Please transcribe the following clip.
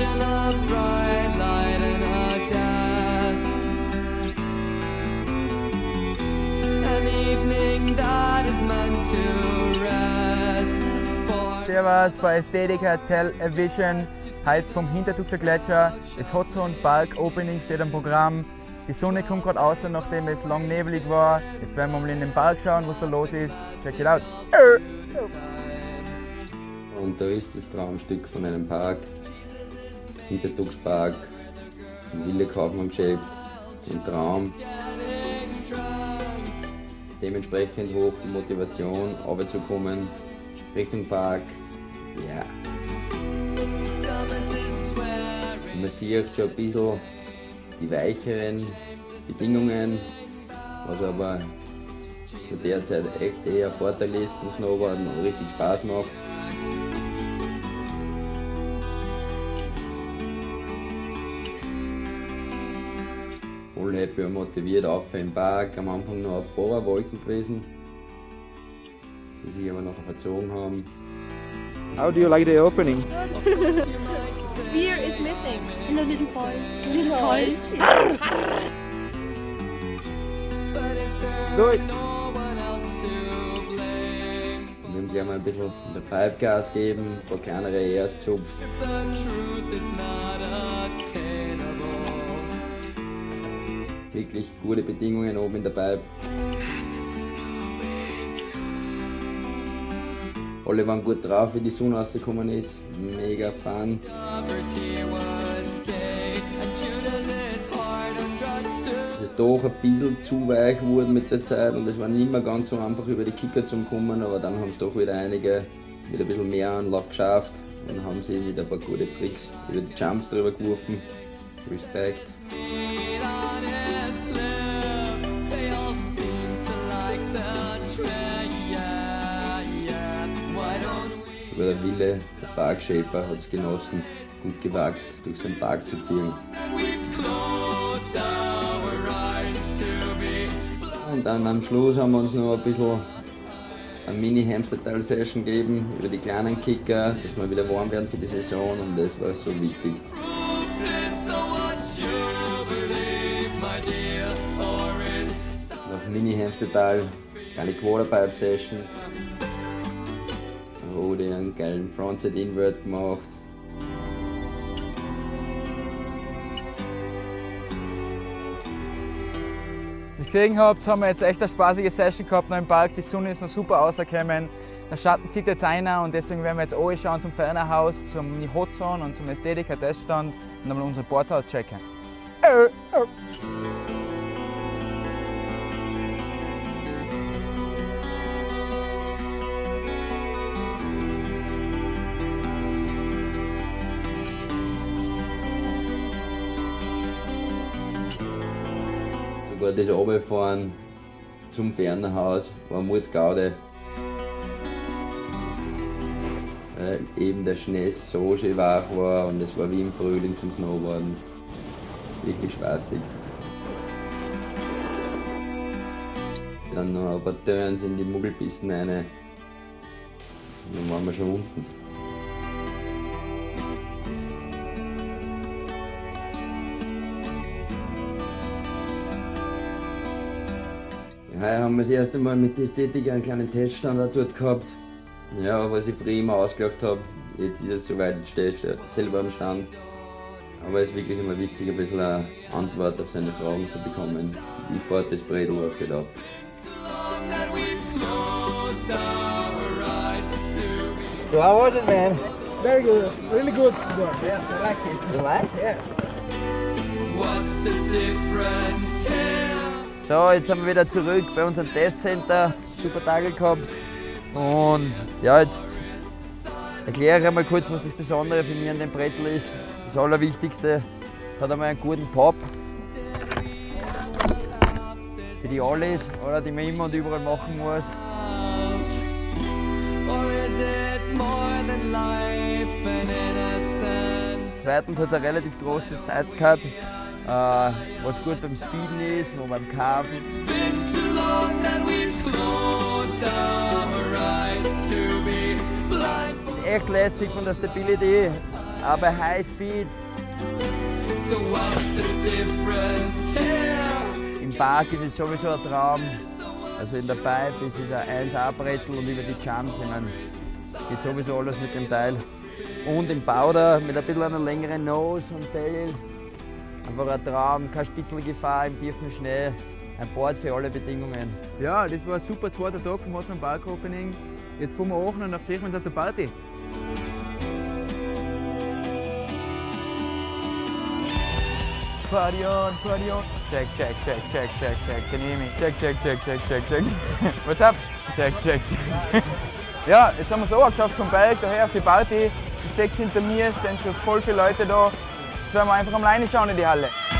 imagine a Servus bei Aesthetica Television. Heute vom Hintertuxer Gletscher. Das Hot Zone Park Opening steht am Programm. Die Sonne kommt gerade raus, nachdem es lang nebelig war. Jetzt werden wir mal in den Park schauen, was da los ist. Check it out. Und da ist das Traumstück von einem Park, Hintertuxpark, Wille Kaufmann-Geschäft, ein Traum. Dementsprechend hoch die Motivation, runterzukommen, Richtung Park. Ja. Man sieht schon ein bisschen die weicheren Bedingungen, was aber zu der Zeit echt eher Vorteil ist zum Snowboarden und richtig Spaß macht. Voll happy und motiviert auf im Park. Am Anfang noch ein paar Wolken gewesen, die sich aber nachher verzogen haben. How do you like the opening? Beer is missing. And the little toys. Little toys. Good. Wir haben gleich mal ein bisschen der Pipe Gas geben, ein paar kleinere erst zupft. Wirklich gute Bedingungen oben Pipe. Alle waren gut drauf, wie die Sonne rausgekommen ist. Mega fun. Es ist doch ein bisschen zu weich geworden mit der Zeit und es war nicht mehr ganz so einfach über die Kicker zu kommen, aber dann haben es doch wieder einige mit ein bisschen mehr Anlauf geschafft und haben sie wieder ein paar gute Tricks über die Jumps drüber geworfen. Respekt. Aber der Wille, der Parkshaper, hat es genossen, gut gewachst, durch seinen Park zu ziehen. Und dann am Schluss haben wir uns noch ein bisschen eine Mini-Hamsterteil-Session gegeben über die kleinen Kicker, dass wir wieder warm werden für die Saison und das war so witzig. Noch Mini-Hamsterteil, kleine Quarterpipe-Session. Rode einen geilen Frontside Invert gemacht. Wie ihr gesehen habt, haben wir jetzt echt eine spaßige Session gehabt noch im Park. Die Sonne ist noch super rausgekommen. Der Schatten zieht jetzt einer und deswegen werden wir jetzt anschauen zum Fernerhaus, zum Hot Zone und zum Ästhetika Teststand und einmal unsere Boards auschecken. Äh, äh. Sogar das Runterfahren zum Fernerhaus war Murzgaude. Weil eben der Schnee so schön wach war und es war wie im Frühling zum Snowboarden. Wirklich spaßig. Dann noch ein paar Turns in die Muggelpisten rein. Dann waren wir schon unten. Heuer haben wir das erste Mal mit der Ästhetik einen kleinen Teststandard dort gehabt. Ja, was ich früher immer ausgelacht habe. Jetzt ist es soweit, jetzt stehe ich selber am Stand. Aber es ist wirklich immer witzig, ein bisschen eine Antwort auf seine Fragen zu bekommen. Wie fährt das Bredel, was geht ab? So how was it, man? Very good, really good. Yes, I like it. You like? Yes. So, jetzt sind wir wieder zurück bei unserem Testcenter. Super Tage gehabt. Und ja, jetzt erkläre ich einmal kurz, was das Besondere für mich an dem Brettel ist. Das Allerwichtigste hat einmal einen guten Pop. Für die Ollies, oder, die man immer und überall machen muss. Zweitens hat es ein relativ großes Sidecut, äh, was gut beim Speeden ist und beim Carven. Echt lässig von der Stability, aber High Speed. Im Park ist es sowieso ein Traum. Also in der Pipe ist es ein 1A-Brettel und über die Jumps, ich meine, geht sowieso alles mit dem Teil. Und im Powder mit ein bisschen einer längeren Nose und Tail. Einfach ein Traum, keine Spitzelgefahr im tiefen Schnee. Ein Board für alle Bedingungen. Ja, das war ein super zweiter Tag vom Hudson Park Opening. Jetzt fahren wir hoch und auf sehen wir uns auf der Party. Party on, party on. Check, check, check, check, check, check. Can you hear me? Check, check, check, check, check, check. What's up? Check, check, check. Ja, jetzt haben wir es auch geschafft vom Berg daher auf die Party. Ich sehe hinter mir, stehen schon voll viele Leute da. Jetzt werden wir einfach